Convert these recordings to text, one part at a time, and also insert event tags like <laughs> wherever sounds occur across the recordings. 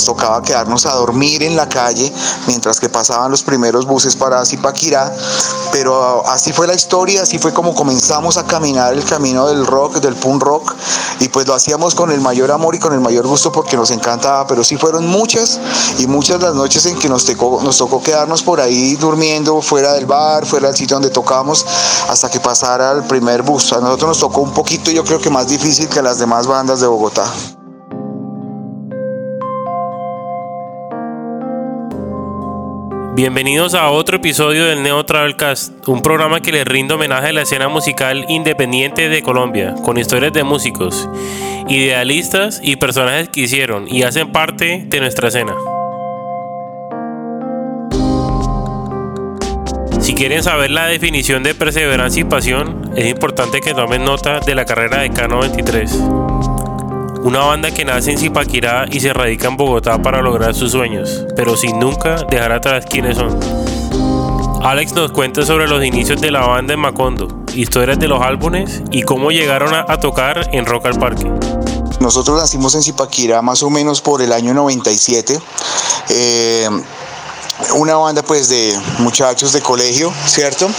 nos tocaba quedarnos a dormir en la calle mientras que pasaban los primeros buses para Zipaquirá, pero así fue la historia, así fue como comenzamos a caminar el camino del rock, del punk rock, y pues lo hacíamos con el mayor amor y con el mayor gusto porque nos encantaba, pero sí fueron muchas y muchas las noches en que nos tocó, nos tocó quedarnos por ahí durmiendo fuera del bar, fuera del sitio donde tocábamos, hasta que pasara el primer bus. A nosotros nos tocó un poquito, yo creo que más difícil que las demás bandas de Bogotá. Bienvenidos a otro episodio del Neo Travelcast, un programa que le rinde homenaje a la escena musical independiente de Colombia, con historias de músicos, idealistas y personajes que hicieron y hacen parte de nuestra escena. Si quieren saber la definición de perseverancia y pasión, es importante que tomen nota de la carrera de K93 una banda que nace en Zipaquirá y se radica en Bogotá para lograr sus sueños, pero sin nunca dejar atrás quiénes son. Alex nos cuenta sobre los inicios de la banda en Macondo, historias de los álbumes y cómo llegaron a, tocar en Rock al Parque. Nosotros nacimos en Zipaquirá más o menos por el año 97. Eh, una banda pues de muchachos de colegio, ¿cierto?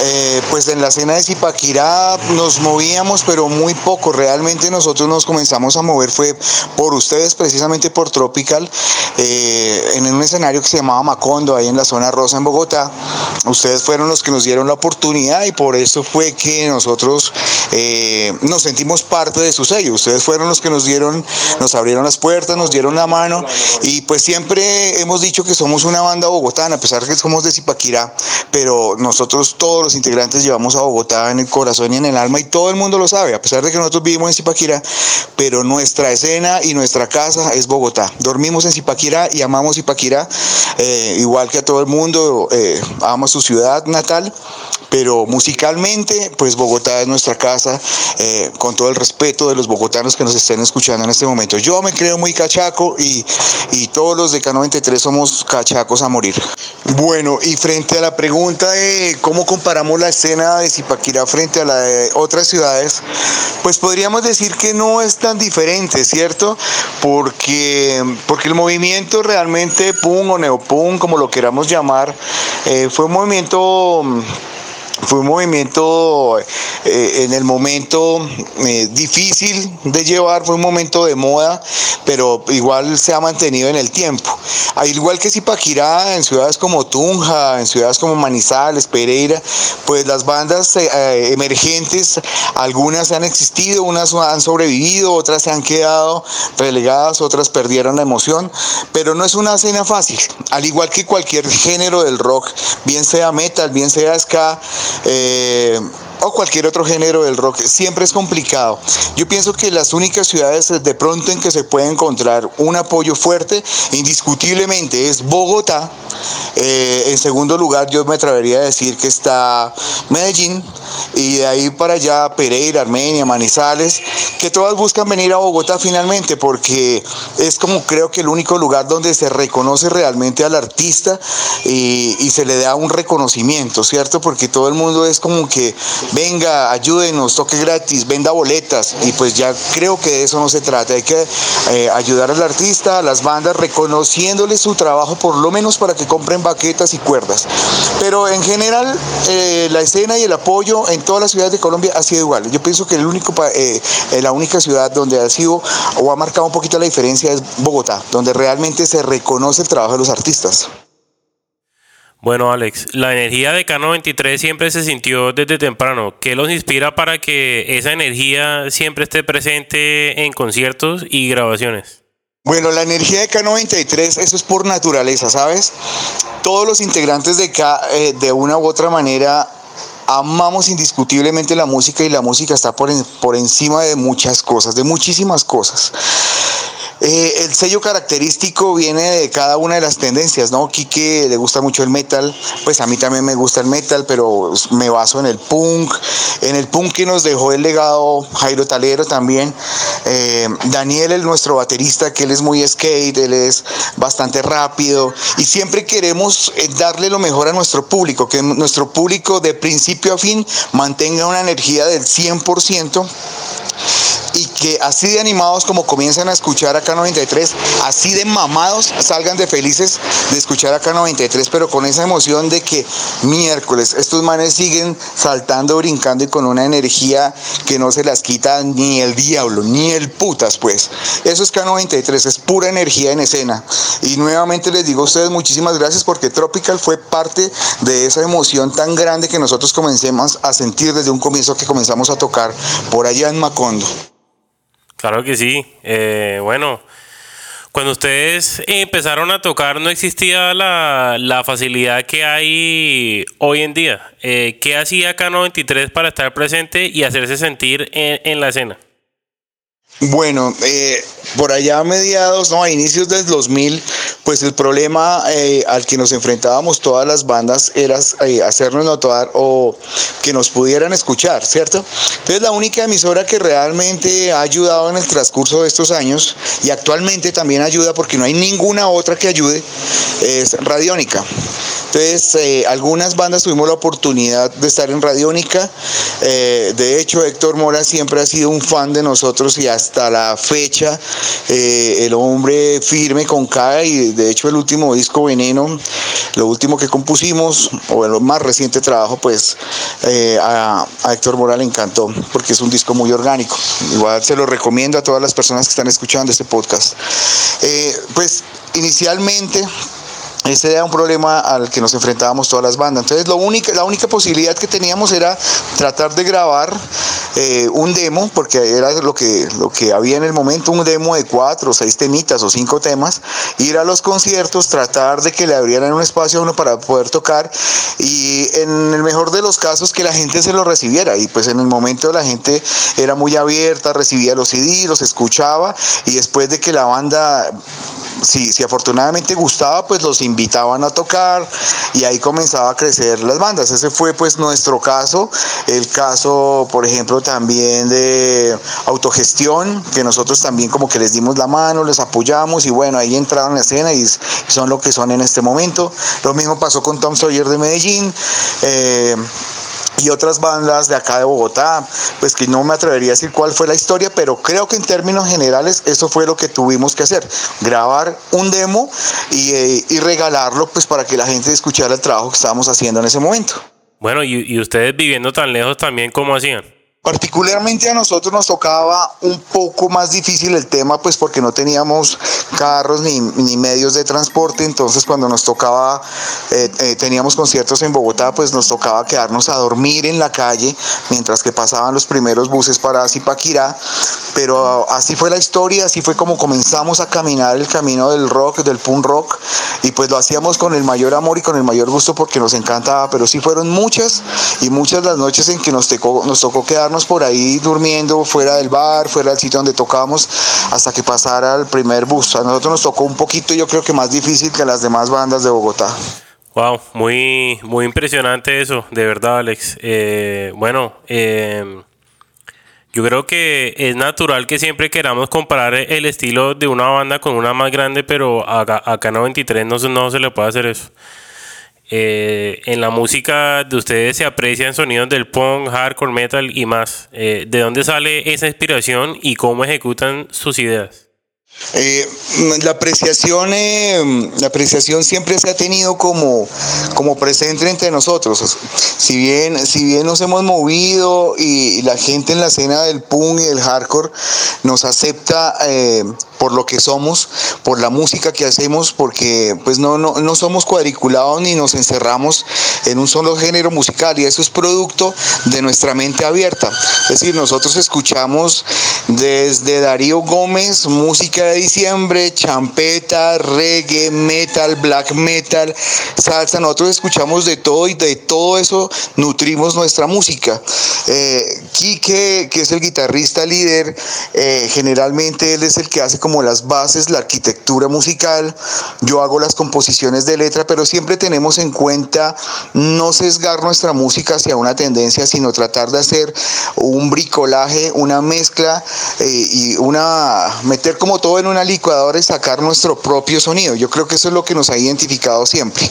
Eh, pues en la escena de Zipaquirá nos movíamos, pero muy poco. Realmente nosotros nos comenzamos a mover fue por ustedes, precisamente por Tropical, eh, en un escenario que se llamaba Macondo, ahí en la zona rosa en Bogotá. Ustedes fueron los que nos dieron la oportunidad y por eso fue que nosotros eh, nos sentimos parte de su sello. Ustedes fueron los que nos dieron, nos abrieron las puertas, nos dieron la mano y pues siempre hemos dicho que somos una banda bogotana, a pesar que somos de Zipaquirá, pero nosotros todos los integrantes llevamos a Bogotá en el corazón y en el alma y todo el mundo lo sabe, a pesar de que nosotros vivimos en Zipaquirá, pero nuestra escena y nuestra casa es Bogotá. Dormimos en Zipaquirá y amamos Zipaquirá, eh, igual que a todo el mundo, eh, su ciudad natal pero musicalmente, pues Bogotá es nuestra casa, eh, con todo el respeto de los bogotanos que nos estén escuchando en este momento. Yo me creo muy cachaco y, y todos los de K93 somos cachacos a morir. Bueno, y frente a la pregunta de cómo comparamos la escena de Zipaquirá frente a la de otras ciudades, pues podríamos decir que no es tan diferente, ¿cierto? Porque, porque el movimiento realmente punk o neopunk, como lo queramos llamar, eh, fue un movimiento fue un movimiento eh, en el momento eh, difícil de llevar, fue un momento de moda, pero igual se ha mantenido en el tiempo. Al igual que Zipaquirá, en ciudades como Tunja, en ciudades como Manizales, Pereira, pues las bandas eh, emergentes, algunas han existido, unas han sobrevivido, otras se han quedado relegadas, otras perdieron la emoción, pero no es una escena fácil. Al igual que cualquier género del rock, bien sea metal, bien sea ska, eh, o cualquier otro género del rock, siempre es complicado. Yo pienso que las únicas ciudades de pronto en que se puede encontrar un apoyo fuerte, indiscutiblemente, es Bogotá. Eh, en segundo lugar, yo me atrevería a decir que está Medellín y de ahí para allá Pereira, Armenia, Manizales, que todas buscan venir a Bogotá finalmente porque es como creo que el único lugar donde se reconoce realmente al artista y, se le da un reconocimiento, ¿cierto? Porque todo el mundo es como que venga, ayúdenos, toque gratis, venda boletas. Y pues ya creo que de eso no se trata. Hay que eh, ayudar al artista, a las bandas, reconociéndole su trabajo, por lo menos para que compren baquetas y cuerdas. Pero en general, eh, la escena y el apoyo en todas las ciudades de Colombia ha sido igual. Yo pienso que el único, eh, la única ciudad donde ha sido o ha marcado un poquito la diferencia es Bogotá, donde realmente se reconoce el trabajo de los artistas. Bueno, Alex, la energía de K93 siempre se sintió desde temprano. ¿Qué los inspira para que esa energía siempre esté presente en conciertos y grabaciones? Bueno, la energía de K93, eso es por naturaleza, ¿sabes? Todos los integrantes de K, eh, de una u otra manera, amamos indiscutiblemente la música y la música está por, por encima de muchas cosas, de muchísimas cosas. Eh, el sello característico viene de cada una de las tendencias, ¿no? Quique le gusta mucho el metal, pues a mí también me gusta el metal, pero me baso en el punk, en el punk que nos dejó el legado Jairo Talero también. Eh, Daniel, el nuestro baterista, que él es muy skate, él es bastante rápido y siempre queremos eh, darle lo mejor a nuestro público, que nuestro público de principio a fin mantenga una energía del 100% y que así de animados como comienzan a escuchar acá 93, así de mamados salgan de felices de escuchar acá 93, pero con esa emoción de que miércoles estos manes siguen saltando, brincando y con una energía que no se las quita ni el diablo, ni el putas, pues. Eso es K93, es pura energía en escena. Y nuevamente les digo a ustedes muchísimas gracias porque Tropical fue parte de esa emoción tan grande que nosotros comencemos a sentir desde un comienzo que comenzamos a tocar por allá en Macondo. Claro que sí. Eh, bueno, cuando ustedes empezaron a tocar no existía la, facilidad que hay hoy en día. Eh, ¿Qué hacía K93 para estar presente y hacerse sentir en la escena? Bueno, eh, por allá a mediados, no, a inicios del 2000, pues el problema eh, al que nos enfrentábamos todas las bandas era eh, hacernos notar o que nos pudieran escuchar, ¿cierto? Entonces la única emisora que realmente ha ayudado en el transcurso de estos años y actualmente también ayuda porque no hay ninguna otra que ayude es Radiónica. Entonces, eh, algunas bandas tuvimos la oportunidad de estar en Radiónica. Eh, de hecho, Héctor Mora siempre ha sido un fan de nosotros y hasta la fecha, eh, el hombre firme con K y de hecho el último disco Veneno, lo último que compusimos, o el más reciente trabajo, pues a, a, Héctor Mora le encantó porque es un disco muy orgánico. Igual se lo recomiendo a todas las personas que están escuchando este podcast. pues inicialmente ese era un problema al que nos enfrentábamos todas las bandas. Entonces, lo único, la única posibilidad que teníamos era tratar de grabar eh, un demo, porque era lo que, lo que había en el momento, un demo de cuatro o seis temitas o cinco temas, ir a los conciertos, tratar de que le abrieran un espacio a uno para poder tocar y en el mejor de los casos que la gente se lo recibiera. Y pues en el momento la gente era muy abierta, recibía los CD, los escuchaba y después de que la banda si, si afortunadamente gustaba, pues los invitaban a tocar y ahí comenzaba a crecer las bandas. Ese fue pues nuestro caso, el caso, por ejemplo, también de autogestión, que nosotros también como que les dimos la mano, les apoyamos y bueno, ahí entraron en la escena y son lo que son en este momento. Lo mismo pasó con Tom Sawyer de Medellín. Eh, y otras bandas de acá de Bogotá, pues que no me atrevería a decir cuál fue la historia, pero creo que en términos generales eso fue lo que tuvimos que hacer, grabar un demo y, eh, y regalarlo pues para que la gente escuchara el trabajo que estábamos haciendo en ese momento. Bueno, y, y ustedes viviendo tan lejos también, ¿cómo hacían? Particularmente a nosotros nos tocaba un poco más difícil el tema, pues porque no teníamos carros ni, ni medios de transporte, entonces cuando nos tocaba, eh, eh, teníamos conciertos en Bogotá, pues nos tocaba quedarnos a dormir en la calle mientras que pasaban los primeros buses para Zipaquirá, pero así fue la historia, así fue como comenzamos a caminar el camino del rock, del punk rock, y pues lo hacíamos con el mayor amor y con el mayor gusto porque nos encantaba, pero sí fueron muchas y muchas las noches en que nos tocó, nos tocó quedarnos por ahí durmiendo fuera del bar, fuera del sitio donde tocábamos, hasta que pasara el primer bus. A nosotros nos tocó un poquito, yo creo que más difícil que las demás bandas de Bogotá. Wow, muy, muy impresionante eso, de verdad, Alex. Eh, bueno, eh, yo creo que es natural que siempre queramos comparar el estilo de una banda con una más grande, pero acá, acá 93 no, no se le puede hacer eso. Eh, en la música de ustedes se aprecian sonidos del punk, hardcore, metal y más. Eh, ¿De dónde sale esa inspiración y cómo ejecutan sus ideas? Eh, la apreciación la apreciación siempre se ha tenido como, como presente entre nosotros si bien si bien nos hemos movido y, la gente en la escena del punk y del hardcore nos acepta por lo que somos, por la música que hacemos, porque pues no, no, no somos cuadriculados ni nos encerramos en un solo género musical y eso es producto de nuestra mente abierta. Es decir, nosotros escuchamos desde Darío Gómez, música de diciembre, champeta, reggae, metal, black metal, salsa, nosotros escuchamos de todo y de todo eso nutrimos nuestra música. Eh, Quique, que es el guitarrista líder, eh, generalmente él es el que hace como las bases, la arquitectura musical, yo hago las composiciones de letra, pero siempre tenemos en cuenta no sesgar nuestra música hacia una tendencia, sino tratar de hacer un bricolaje, una mezcla eh, y una meter como todo en una licuadora y sacar nuestro propio sonido. Yo creo que eso es lo que nos ha identificado siempre,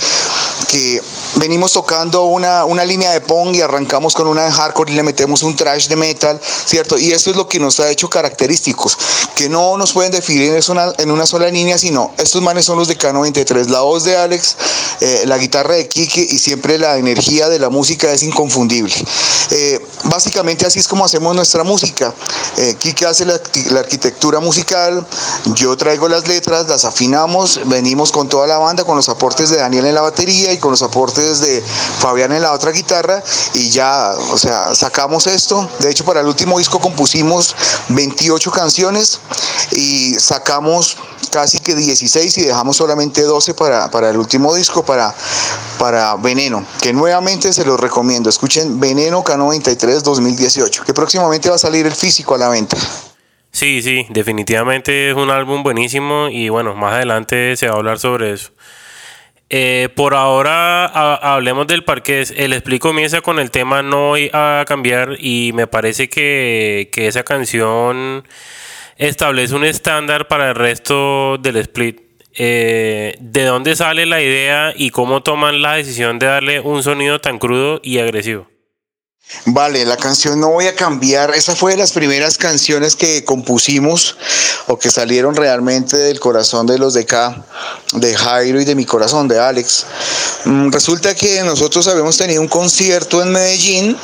que venimos tocando una, una línea de pong y arrancamos con una de hardcore y le metemos un trash de metal, ¿cierto? Y eso es lo que nos ha hecho característicos, que no nos pueden definir en una, en una sola línea, sino estos manes son los de K93, la voz de Alex, eh, la guitarra de Kike y siempre la energía de la música es inconfundible. Eh, básicamente así es como hacemos nuestra música. Eh, Kike hace la, la arquitectura musical, yo traigo las letras, las afinamos, venimos con toda la banda, con los aportes de Daniel en la batería y con los aportes de Fabián en la otra guitarra y ya, o sea, sacamos esto. De hecho, para el último disco compusimos 28 canciones y sacamos casi que 16 y dejamos solamente 12 para, para el último disco, para, para Veneno, que nuevamente se los recomiendo. Escuchen Veneno K93 2018, que próximamente va a salir el físico a la venta. Sí, sí, definitivamente es un álbum buenísimo y bueno, más adelante se va a hablar sobre eso. Eh, por ahora hablemos del parqués. El split comienza con el tema No voy a cambiar y me parece que, que esa canción establece un estándar para el resto del split. Eh, ¿De dónde sale la idea y cómo toman la decisión de darle un sonido tan crudo y agresivo? Vale, la canción No Voy a Cambiar, esa fue de las primeras canciones que compusimos o que salieron realmente del corazón de los de acá, de Jairo y de mi corazón, de Alex. Mm, resulta que nosotros habíamos tenido un concierto en Medellín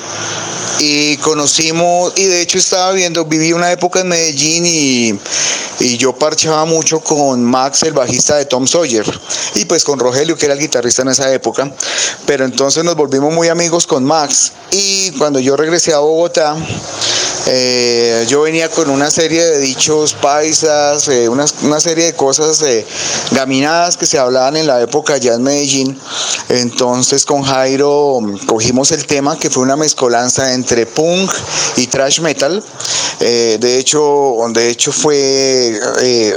y conocimos, y de hecho estaba viendo, viví una época en Medellín y, y yo parchaba mucho con Max, el bajista de Tom Sawyer, y pues con Rogelio, que era el guitarrista en esa época, pero entonces nos volvimos muy amigos con Max y cuando yo regresé a Bogotá, eh, yo venía con una serie de dichos paisas, eh, una, serie de cosas eh, gaminadas que se hablaban en la época allá en Medellín. Entonces con Jairo mm, cogimos el tema que fue una mezcolanza entre punk y trash metal. de hecho, de hecho fue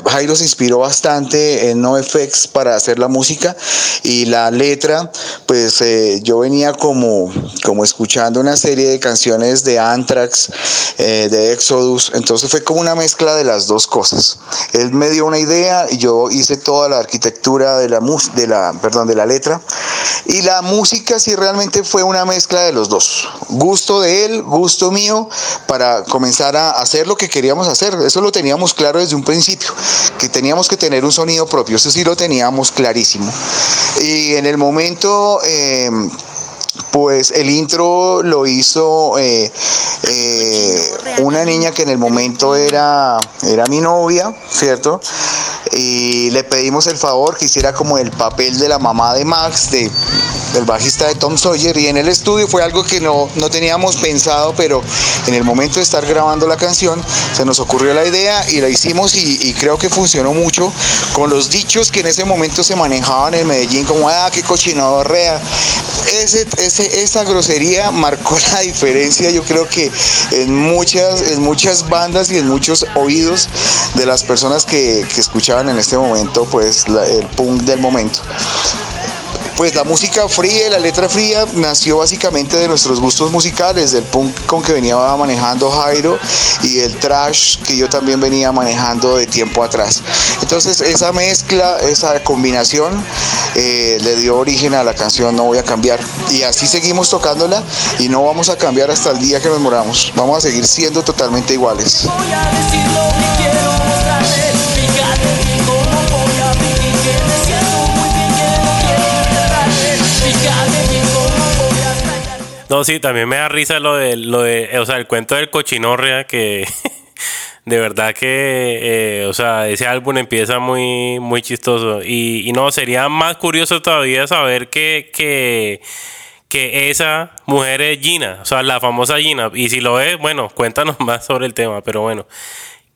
Jairo se inspiró bastante en NoFX para hacer la música y la letra, pues yo venía como, como escuchando una serie de canciones de Anthrax eh, de Exodus. Entonces fue como una mezcla de las dos cosas. Él me dio una idea y yo hice toda la arquitectura de la, de la, perdón, de la letra. Y la música sí realmente fue una mezcla de los dos. Gusto de él, gusto mío, para comenzar a hacer lo que queríamos hacer. Eso lo teníamos claro desde un principio, que teníamos que tener un sonido propio. Eso sí lo teníamos clarísimo. Y en el momento... Eh, pues el intro lo hizo eh, eh, una niña que en el momento era, era mi novia, ¿cierto? Y le pedimos el favor que hiciera como el papel de la mamá de Max, de, del bajista de Tom Sawyer. Y en el estudio fue algo que no, teníamos pensado, pero en el momento de estar grabando la canción se nos ocurrió la idea y la hicimos y, creo que funcionó mucho con los dichos que en ese momento se manejaban en Medellín, como, ah, qué cochinadorrea. Ese, ese, esa grosería marcó <laughs> la diferencia, yo creo que en muchas, en muchas bandas y en muchos oídos de las personas que, que escuchaban en este momento, pues el punk del momento. Pues la música fría, la letra fría, nació básicamente de nuestros gustos musicales, del punk con que venía manejando Jairo y el trash que yo también venía manejando de tiempo atrás. Entonces esa mezcla, esa combinación eh, le dio origen a la canción No voy a cambiar. Y así seguimos tocándola y no vamos a cambiar hasta el día que nos moramos. Vamos a seguir siendo totalmente iguales. No, sí, también me da risa lo de, lo de, o sea, el cuento del cochinorrea que <laughs> de verdad que, eh, o sea, ese álbum empieza muy, muy chistoso. Y, no, sería más curioso todavía saber que, que, que esa mujer es Gina, o sea, la famosa Gina. Y si lo es, bueno, cuéntanos <laughs> más sobre el tema, pero bueno.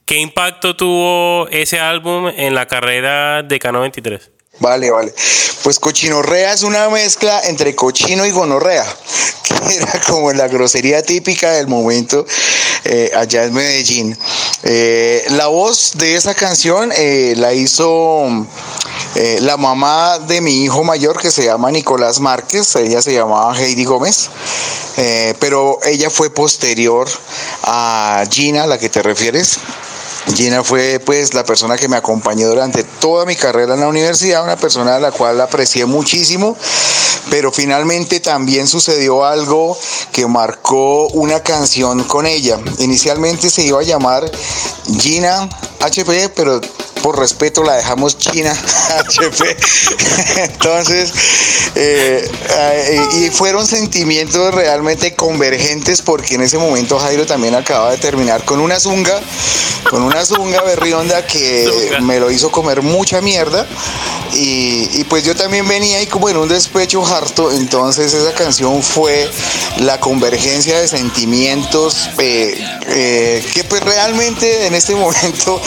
¿Qué impacto tuvo ese álbum en la carrera de Cano 23? Vale, vale. Pues cochinorrea es una mezcla entre cochino y gonorrea, <laughs> que era como la grosería típica del momento eh, allá en Medellín. Eh, la voz de esa canción eh, la hizo la mamá de mi hijo mayor que se llama Nicolás Márquez, ella se llamaba Heidi Gómez, pero ella fue posterior a Gina, a la que te refieres. Gina fue pues la persona que me acompañó durante toda mi carrera en la universidad, una persona a la cual aprecié muchísimo, pero finalmente también sucedió algo que marcó una canción con ella. Inicialmente se iba a llamar Gina HP, pero por respeto la dejamos China <laughs> HP. Entonces, eh, eh, y fueron sentimientos realmente convergentes porque en ese momento Jairo también acaba de terminar con una zunga, con una zunga berrionda que me lo hizo comer mucha mierda. Y, pues yo también venía ahí como en un despecho harto, entonces esa canción fue la convergencia de sentimientos eh, que pues realmente en este momento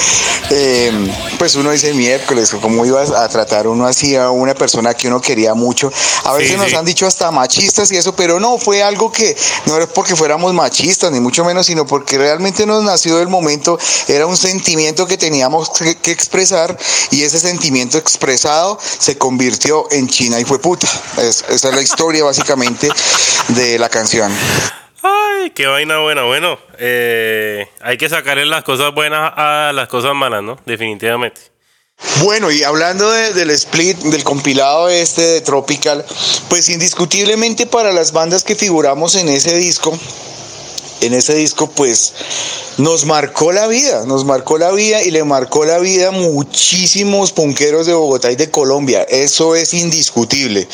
pues uno dice miércoles, ¿cómo ibas a tratar uno así a una persona que uno quería mucho? A veces nos han dicho hasta machistas y eso, pero no, fue algo que no era porque fuéramos machistas, ni mucho menos, sino porque realmente nos nació del momento, era un sentimiento que teníamos que, expresar y ese sentimiento expresado se convirtió en China y fue puta. esa es la historia básicamente de la canción. Ay, qué vaina buena. Bueno, eh, hay que sacarle las cosas buenas a las cosas malas, ¿no? Definitivamente. Bueno, y hablando del split, del compilado este de Tropical, pues indiscutiblemente para las bandas que figuramos en ese disco, en ese disco pues nos marcó la vida, nos marcó la vida y le marcó la vida muchísimos punqueros de Bogotá y de Colombia, eso es indiscutible.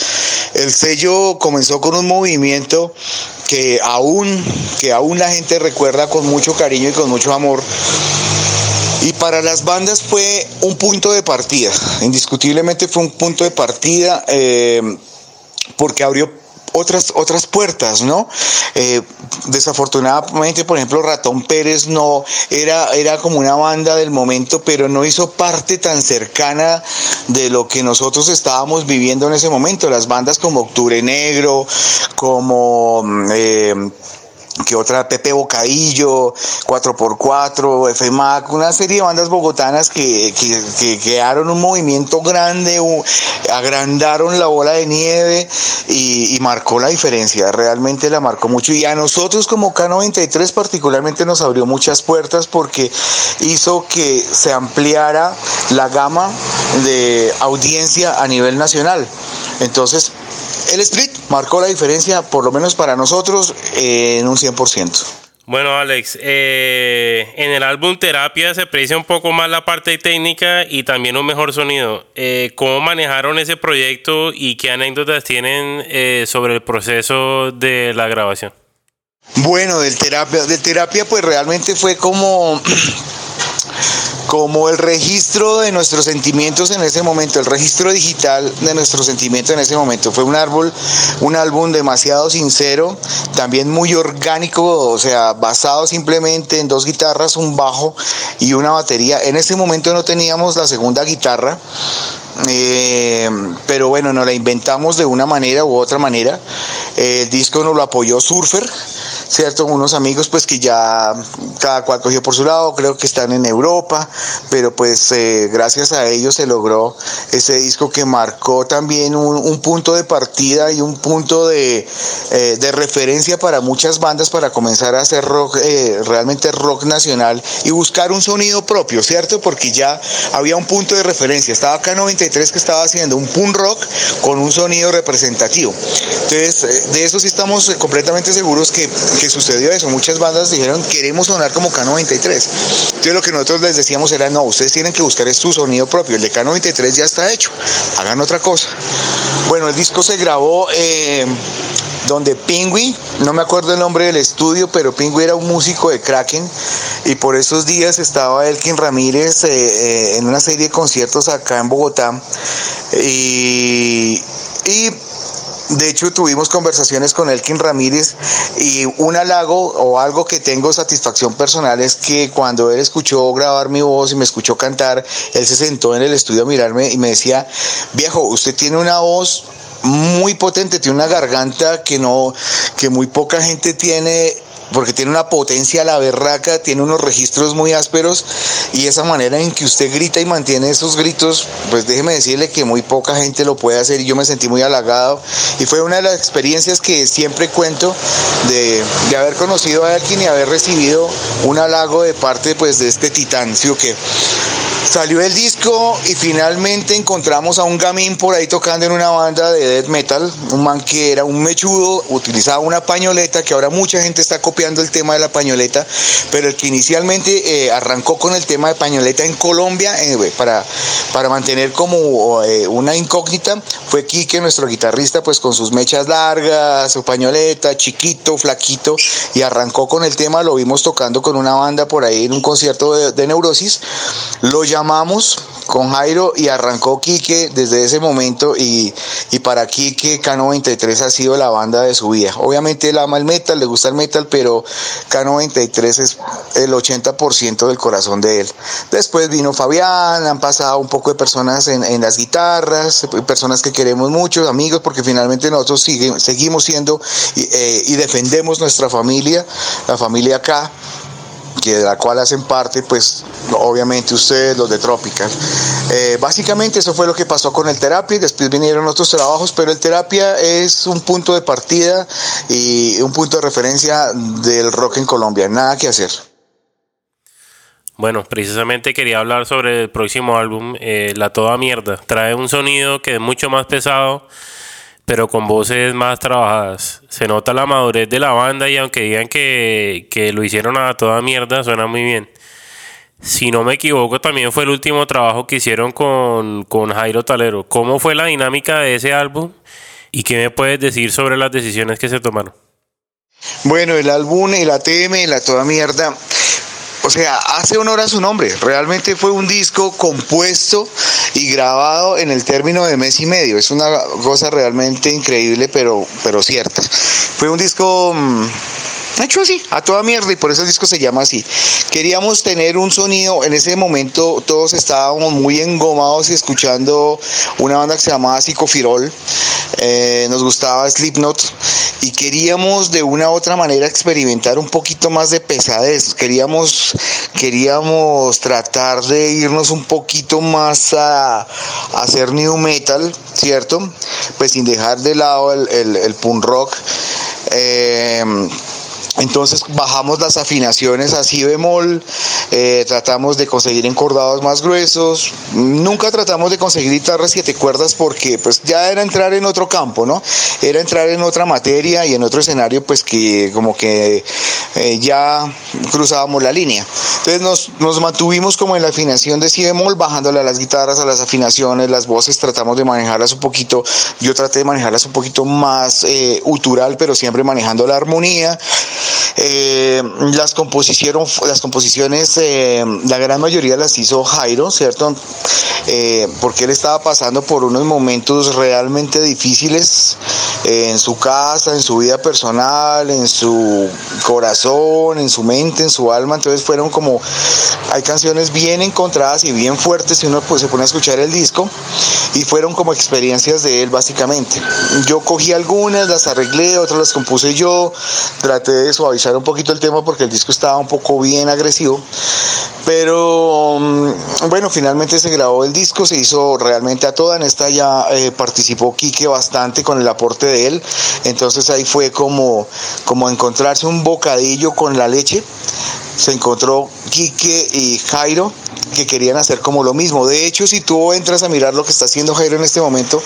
El sello comenzó con un movimiento que aún, que aún la gente recuerda con mucho cariño y con mucho amor. Y para las bandas fue un punto de partida, indiscutiblemente fue un punto de partida eh, porque abrió otras, otras puertas, ¿no? Eh, desafortunadamente, por ejemplo, Ratón Pérez no era, era como una banda del momento, pero no hizo parte tan cercana de lo que nosotros estábamos viviendo en ese momento. Las bandas como Octubre Negro, como mm, eh, que otra Pepe Bocadillo, 4x4, FMAC, una serie de bandas bogotanas que, que, crearon un movimiento grande, agrandaron la bola de nieve y, marcó la diferencia, realmente la marcó mucho. Y a nosotros como K93 particularmente nos abrió muchas puertas porque hizo que se ampliara la gama de audiencia a nivel nacional. Entonces, el split marcó la diferencia, por lo menos para nosotros, en un 100%. Bueno, Alex, eh, en el álbum Terapia se aprecia un poco más la parte técnica y también un mejor sonido. Eh, ¿Cómo manejaron ese proyecto y qué anécdotas tienen eh, sobre el proceso de la grabación? Bueno, del terapia, del terapia pues realmente fue como <clears throat> como el registro de nuestros sentimientos en ese momento, el registro digital de nuestros sentimientos en ese momento. Fue un árbol, un álbum demasiado sincero, también muy orgánico, o sea, basado simplemente en dos guitarras, un bajo y una batería. En ese momento no teníamos la segunda guitarra. Eh, pero bueno, nos la inventamos de una manera u otra manera. El disco nos lo apoyó Surfer, ¿cierto? Unos amigos pues que ya cada cual cogió por su lado, creo que están en Europa, pero pues eh, gracias a ellos se logró ese disco que marcó también un, punto de partida y un punto de, eh, de, referencia para muchas bandas para comenzar a hacer rock, eh, realmente rock nacional y buscar un sonido propio, ¿cierto? Porque ya había un punto de referencia, estaba acá 93 que estaba haciendo un punk rock con un sonido representativo. Entonces, de eso sí estamos completamente seguros que que sucedió eso. Muchas bandas dijeron, queremos sonar como K93. Entonces lo que nosotros les decíamos era, no, ustedes tienen que buscar su sonido propio. El de K93 ya está hecho. Hagan otra cosa. Bueno, el disco se grabó eh, donde Pingui, no me acuerdo el nombre del estudio, pero Pingui era un músico de Kraken y por esos días estaba Elkin Ramírez eh, eh, en una serie de conciertos acá en Bogotá y, y de hecho, tuvimos conversaciones con Elkin Ramírez y un halago o algo que tengo satisfacción personal es que cuando él escuchó grabar mi voz y me escuchó cantar, él se sentó en el estudio a mirarme y me decía, viejo, usted tiene una voz muy potente, tiene una garganta que no, que muy poca gente tiene porque tiene una potencia la berraca, tiene unos registros muy ásperos y esa manera en que usted grita y mantiene esos gritos, pues déjeme decirle que muy poca gente lo puede hacer y yo me sentí muy halagado y fue una de las experiencias que siempre cuento de, haber conocido a alguien y haber recibido un halago de parte pues de este titán, ¿sí o qué? Salió el disco y finalmente encontramos a un gamín por ahí tocando en una banda de death metal, un man que era un mechudo, utilizaba una pañoleta, que ahora mucha gente está copiando el tema de la pañoleta, pero el que inicialmente eh, arrancó con el tema de pañoleta en Colombia eh, para, para mantener como eh, una incógnita fue Quique, nuestro guitarrista, pues con sus mechas largas, su pañoleta, chiquito, flaquito, y arrancó con el tema, lo vimos tocando con una banda por ahí en un concierto de, de Neurosis, lo llamamos con Jairo y arrancó Quique desde ese momento y, y para Quique K93 ha sido la banda de su vida. Obviamente él ama el metal, le gusta el metal, pero K93 es el 80% del corazón de él. Después vino Fabián, han pasado un poco de personas en, en las guitarras, personas que queremos mucho, amigos, porque finalmente nosotros seguimos siendo eh, y defendemos nuestra familia, la familia acá que de la cual hacen parte, pues obviamente ustedes, los de Tropical. Eh, básicamente eso fue lo que pasó con el terapia y después vinieron otros trabajos, pero el terapia es un punto de partida y un punto de referencia del rock en Colombia, nada que hacer. Bueno, precisamente quería hablar sobre el próximo álbum, eh, La Toda Mierda. Trae un sonido que es mucho más pesado pero con voces más trabajadas. Se nota la madurez de la banda y aunque digan que, que, lo hicieron a toda mierda, suena muy bien. Si no me equivoco, también fue el último trabajo que hicieron con, con Jairo Talero. ¿Cómo fue la dinámica de ese álbum? ¿Y qué me puedes decir sobre las decisiones que se tomaron? Bueno, el álbum, el ATM, la toda mierda, o sea, hace honor a su nombre. Realmente fue un disco compuesto y grabado en el término de mes y medio. Es una cosa realmente increíble, pero, pero cierta. Fue un disco mmm, hecho así, a toda mierda, y por eso el disco se llama así. Queríamos tener un sonido, en ese momento todos estábamos muy engomados y escuchando una banda que se llamaba Psicofirol. Eh, nos gustaba Slipknot y queríamos de una u otra manera experimentar un poquito más de pesadez. Queríamos, queríamos tratar de irnos un poquito más a, hacer new metal, ¿cierto? Pues sin dejar de lado el, el, el punk rock. Eh, entonces bajamos las afinaciones a si bemol, eh, tratamos de conseguir encordados más gruesos, nunca tratamos de conseguir guitarras siete cuerdas porque pues ya era entrar en otro campo, ¿no? Era entrar en otra materia y en otro escenario pues que como que eh, ya cruzábamos la línea. Entonces nos, nos, mantuvimos como en la afinación de si bemol, bajándole a las guitarras, a las afinaciones, las voces, tratamos de manejarlas un poquito, yo traté de manejarlas un poquito más eh, utural, pero siempre manejando la armonía. Eh, las, las composiciones, eh, la gran mayoría las hizo Jairo, ¿cierto? Eh, porque él estaba pasando por unos momentos realmente difíciles en su casa, en su vida personal, en su corazón, en su mente, en su alma. Entonces fueron como, hay canciones bien encontradas y bien fuertes y uno pues se pone a escuchar el disco y fueron como experiencias de él básicamente. Yo cogí algunas, las arreglé, otras las compuse yo, traté de suavizar un poquito el tema porque el disco estaba un poco bien agresivo, pero bueno, finalmente se grabó el disco, se hizo realmente a toda, en esta ya eh, participó Quique bastante con el aporte de él, entonces ahí fue como, como encontrarse un bocadillo con la leche, se encontró Quique y Jairo que querían hacer como lo mismo. De hecho, si tú entras a mirar lo que está haciendo Jairo en este momento,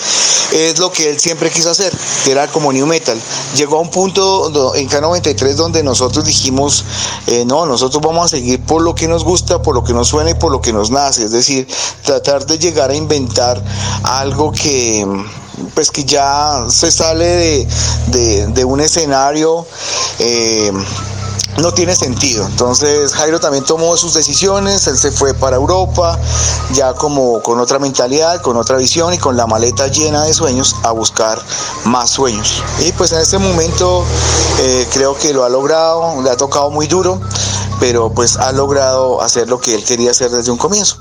es lo que él siempre quiso hacer, que era como New Metal. Llegó a un punto en K93 donde nosotros dijimos, eh, no, nosotros vamos a seguir por lo que nos gusta, por lo que nos suena y por lo que nos nace. Es decir, tratar de llegar a inventar algo que pues que ya se sale de, de, un escenario eh, no tiene sentido. Entonces Jairo también tomó sus decisiones, él se fue para Europa, ya como con otra mentalidad, con otra visión y con la maleta llena de sueños a buscar más sueños. Y pues en este momento eh, creo que lo ha logrado, le ha tocado muy duro, pero pues ha logrado hacer lo que él quería hacer desde un comienzo.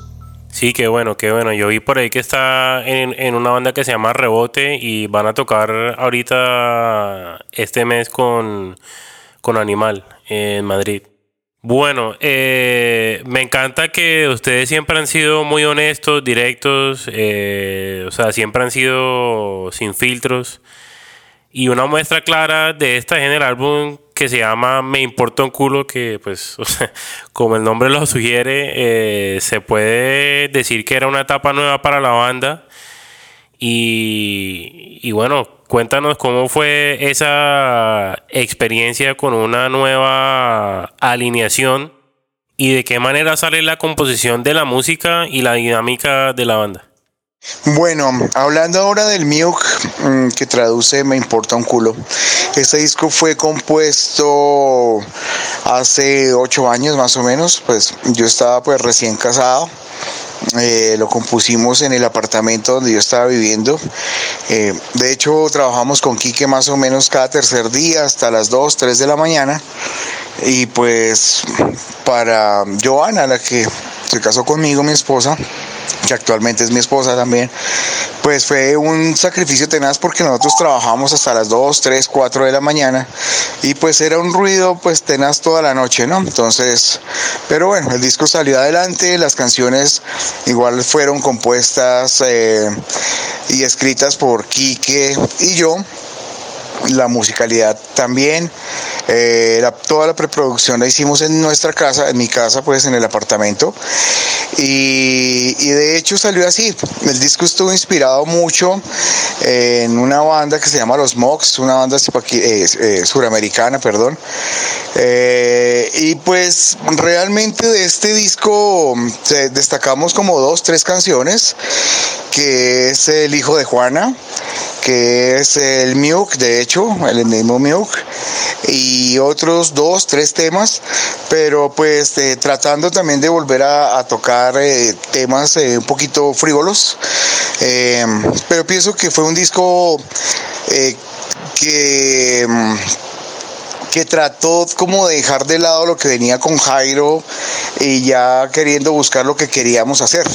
Sí, qué bueno, qué bueno. Yo vi por ahí que está en, en, una banda que se llama Rebote y van a tocar ahorita este mes con, con Animal en Madrid. Bueno, eh, me encanta que ustedes siempre han sido muy honestos, directos, eh, o sea, siempre han sido sin filtros. Y una muestra clara de esta en el álbum que se llama Me importa un culo, que pues <laughs> como el nombre lo sugiere, eh, se puede decir que era una etapa nueva para la banda. Y, bueno, cuéntanos cómo fue esa experiencia con una nueva alineación y de qué manera sale la composición de la música y la dinámica de la banda. Bueno, hablando ahora del Miuk, mm, que traduce Me importa un culo. Este disco fue compuesto hace ocho años más o menos, pues yo estaba pues recién casado. Eh, lo compusimos en el apartamento donde yo estaba viviendo. Eh, de hecho, trabajamos con Quique más o menos cada tercer día hasta las 2, 3 de la mañana. Y pues para Joana, la que se casó conmigo, mi esposa, que actualmente es mi esposa también, pues fue un sacrificio tenaz porque nosotros trabajamos hasta las 2, 3, 4 de la mañana y pues era un ruido pues tenaz toda la noche, ¿no? Entonces, pero bueno, el disco salió adelante, las canciones igual fueron compuestas eh, y escritas por Quique y yo la musicalidad también. Eh, toda la preproducción la hicimos en nuestra casa, en mi casa, pues en el apartamento. Y, de hecho salió así. El disco estuvo inspirado mucho en una banda que se llama Los Mox, una banda eh, eh, suramericana, perdón. y pues realmente de este disco destacamos como dos, tres canciones, que es El Hijo de Juana que es el Miuk, de hecho, el mismo Miuk, y otros dos, tres temas, pero pues eh, tratando también de volver a, tocar eh, temas eh, un poquito frívolos, pero pienso que fue un disco que que trató como de dejar de lado lo que venía con Jairo y ya queriendo buscar lo que queríamos hacer,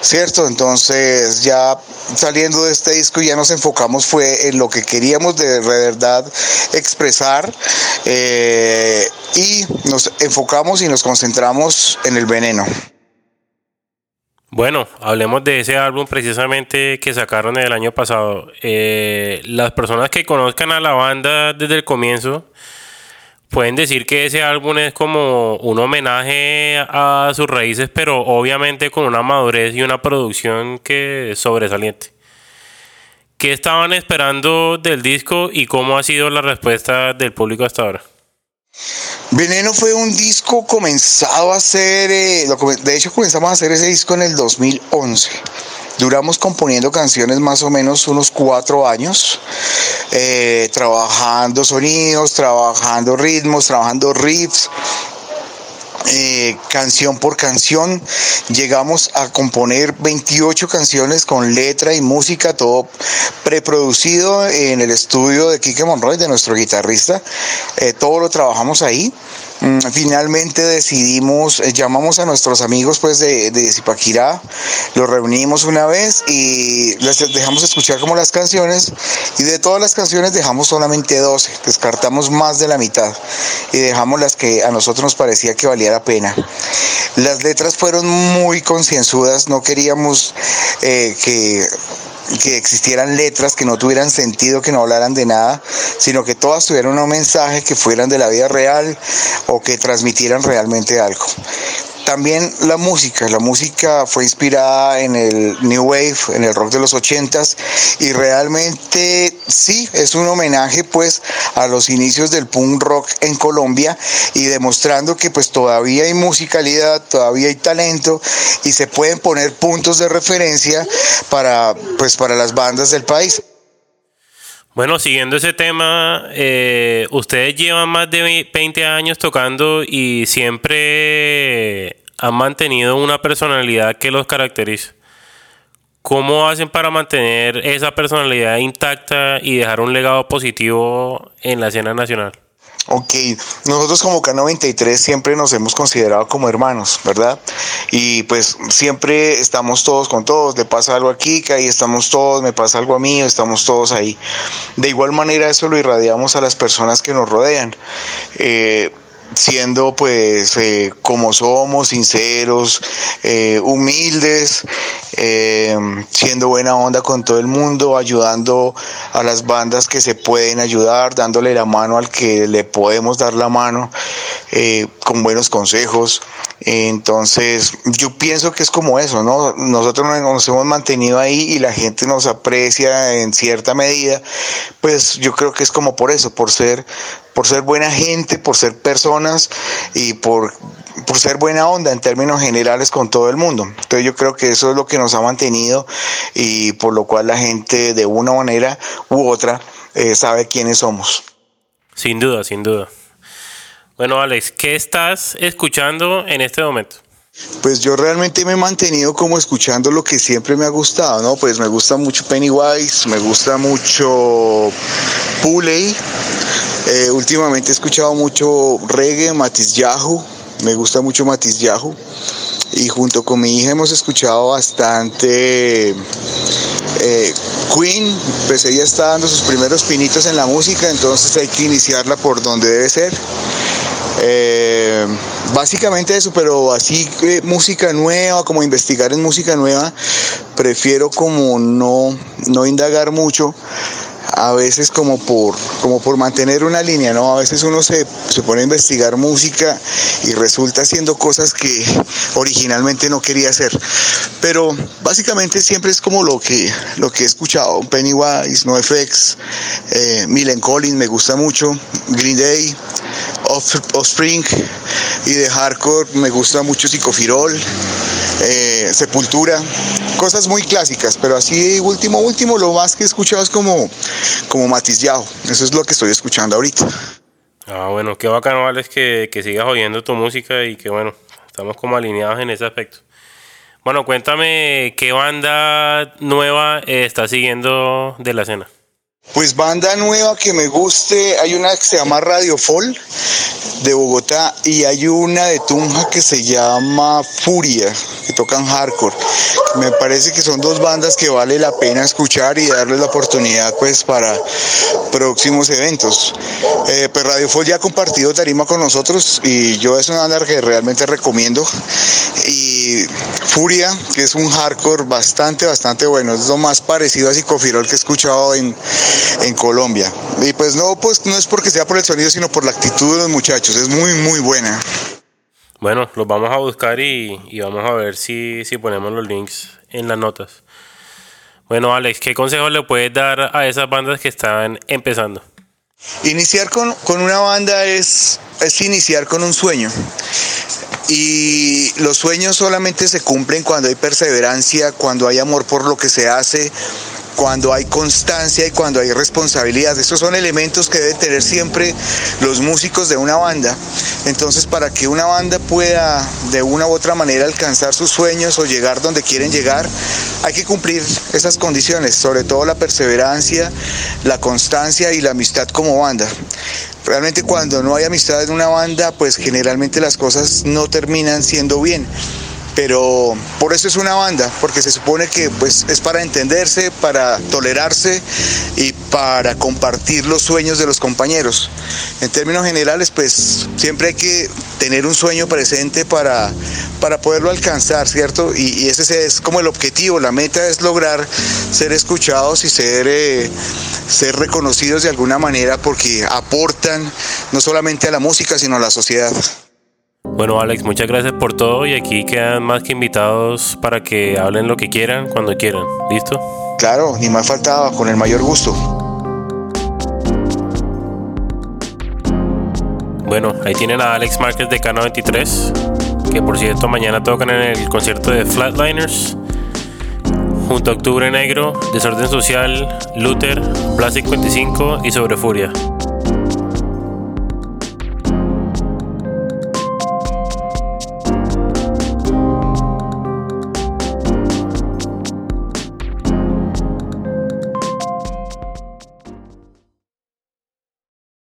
¿cierto? Entonces ya saliendo de este disco ya nos enfocamos fue en lo que queríamos de verdad expresar eh, y nos enfocamos y nos concentramos en el veneno. Bueno, hablemos de ese álbum precisamente que sacaron el año pasado. Eh, las personas que conozcan a la banda desde el comienzo, pueden decir que ese álbum es como un homenaje a sus raíces, pero obviamente con una madurez y una producción que es sobresaliente. ¿Qué estaban esperando del disco y cómo ha sido la respuesta del público hasta ahora? Veneno fue un disco comenzado a hacer, eh, de hecho comenzamos a hacer ese disco en el 2011. Duramos componiendo canciones más o menos unos cuatro años, eh, trabajando sonidos, trabajando ritmos, trabajando riffs, eh, canción por canción. Llegamos a componer 28 canciones con letra y música, todo preproducido en el estudio de Kike Monroy, de nuestro guitarrista. Eh, todo lo trabajamos ahí. Mm, finalmente decidimos, eh, llamamos a nuestros amigos pues de, de Zipaquirá, los reunimos una vez y les dejamos escuchar como las canciones y de todas las canciones dejamos solamente 12, descartamos más de la mitad y dejamos las que a nosotros nos parecía que valía la pena. Las letras fueron muy concienzudas, no queríamos eh, que que existieran letras que no tuvieran sentido, que no hablaran de nada, sino que todas tuvieran un mensaje que fueran de la vida real o que transmitieran realmente algo. También la música, la música fue inspirada en el New Wave, en el rock de los ochentas y realmente sí, es un homenaje pues a los inicios del punk rock en Colombia y demostrando que pues todavía hay musicalidad, todavía hay talento y se pueden poner puntos de referencia para pues para las bandas del país. Bueno, siguiendo ese tema, eh, ustedes llevan más de 20 años tocando y siempre han mantenido una personalidad que los caracteriza. ¿Cómo hacen para mantener esa personalidad intacta y dejar un legado positivo en la escena nacional? Ok, nosotros como K93 siempre nos hemos considerado como hermanos, ¿verdad? Y pues siempre estamos todos con todos, le pasa algo aquí, que ahí estamos todos, me pasa algo a mí, estamos todos ahí. De igual manera eso lo irradiamos a las personas que nos rodean. Eh, siendo pues eh, como somos, sinceros, eh, humildes, eh, siendo buena onda con todo el mundo, ayudando a las bandas que se pueden ayudar, dándole la mano al que le podemos dar la mano, con buenos consejos. Entonces, yo pienso que es como eso, ¿no? Nosotros nos hemos mantenido ahí y la gente nos aprecia en cierta medida, pues yo creo que es como por eso, por ser por ser buena gente, por ser personas y por, por ser buena onda en términos generales con todo el mundo. Entonces yo creo que eso es lo que nos ha mantenido y por lo cual la gente de una manera u otra eh, sabe quiénes somos. Sin duda, sin duda. Bueno, Alex, ¿qué estás escuchando en este momento? Pues yo realmente me he mantenido como escuchando lo que siempre me ha gustado, ¿no? Pues me gusta mucho Pennywise, me gusta mucho Puley, eh, últimamente he escuchado mucho reggae, Matiz Yahoo, me gusta mucho Matiz Yahoo. Y junto con mi hija hemos escuchado bastante eh, Queen, pues ella está dando sus primeros pinitos en la música, entonces hay que iniciarla por donde debe ser. Eh, básicamente eso, pero así música nueva, como investigar en música nueva, prefiero como no, no indagar mucho a veces como por, como por mantener una línea, ¿no? A veces uno se, se pone a investigar música y resulta haciendo cosas que originalmente no quería hacer. Pero básicamente siempre es como lo que, lo que he escuchado. Pennywise, NoFX, eh, Millen Collins me gusta mucho, Green Day, Offspring y de hardcore me gusta mucho Psicofirol, eh, Sepultura, cosas muy clásicas, pero así último, último, lo más que he escuchado es como como Matiz Yao. Eso es lo que estoy escuchando ahorita. Ah, bueno, qué bacano, Alex, que, que sigas oyendo tu música y que, bueno, estamos como alineados en ese aspecto. Bueno, cuéntame qué banda nueva está siguiendo de la escena. Pues banda nueva que me guste, hay una que se llama Radio Fall de Bogotá y hay una de Tunja que se llama Furia, que tocan hardcore. Me parece que son dos bandas que vale la pena escuchar y darles la oportunidad pues para próximos eventos. Eh, pues Radio Fall ya ha compartido tarima con nosotros y yo es una banda que realmente recomiendo. Y Furia, que es un hardcore bastante, bastante bueno, es lo más parecido a Psicofirol que he escuchado en en Colombia. Y pues no, pues no es porque sea por el sonido, sino por la actitud de los muchachos. Es muy, muy buena. Bueno, los vamos a buscar y, vamos a ver si, si ponemos los links en las notas. Bueno, Alex, ¿qué consejo le puedes dar a esas bandas que están empezando? Iniciar con, con una banda es, es iniciar con un sueño. Y los sueños solamente se cumplen cuando hay perseverancia, cuando hay amor por lo que se hace, cuando hay constancia y cuando hay responsabilidad. Estos son elementos que deben tener siempre los músicos de una banda. Entonces, para que una banda pueda de una u otra manera alcanzar sus sueños o llegar donde quieren llegar, hay que cumplir esas condiciones, sobre todo la perseverancia, la constancia y la amistad como banda. Realmente cuando no hay amistad en una banda, pues generalmente las cosas no terminan siendo bien pero por eso es una banda, porque se supone que pues, es para entenderse, para tolerarse y para compartir los sueños de los compañeros. En términos generales, pues siempre hay que tener un sueño presente para, para poderlo alcanzar, ¿cierto? Y, ese es como el objetivo, la meta es lograr ser escuchados y ser, eh, ser reconocidos de alguna manera porque aportan no solamente a la música, sino a la sociedad. Bueno, Alex, muchas gracias por todo y aquí quedan más que invitados para que hablen lo que quieran cuando quieran. ¿Listo? Claro, ni más faltaba, con el mayor gusto. Bueno, ahí tienen a Alex Márquez de K93, que por cierto mañana tocan en el concierto de Flatliners, junto a Octubre Negro, Desorden Social, Luther, Plastic 55 y Sobre Furia.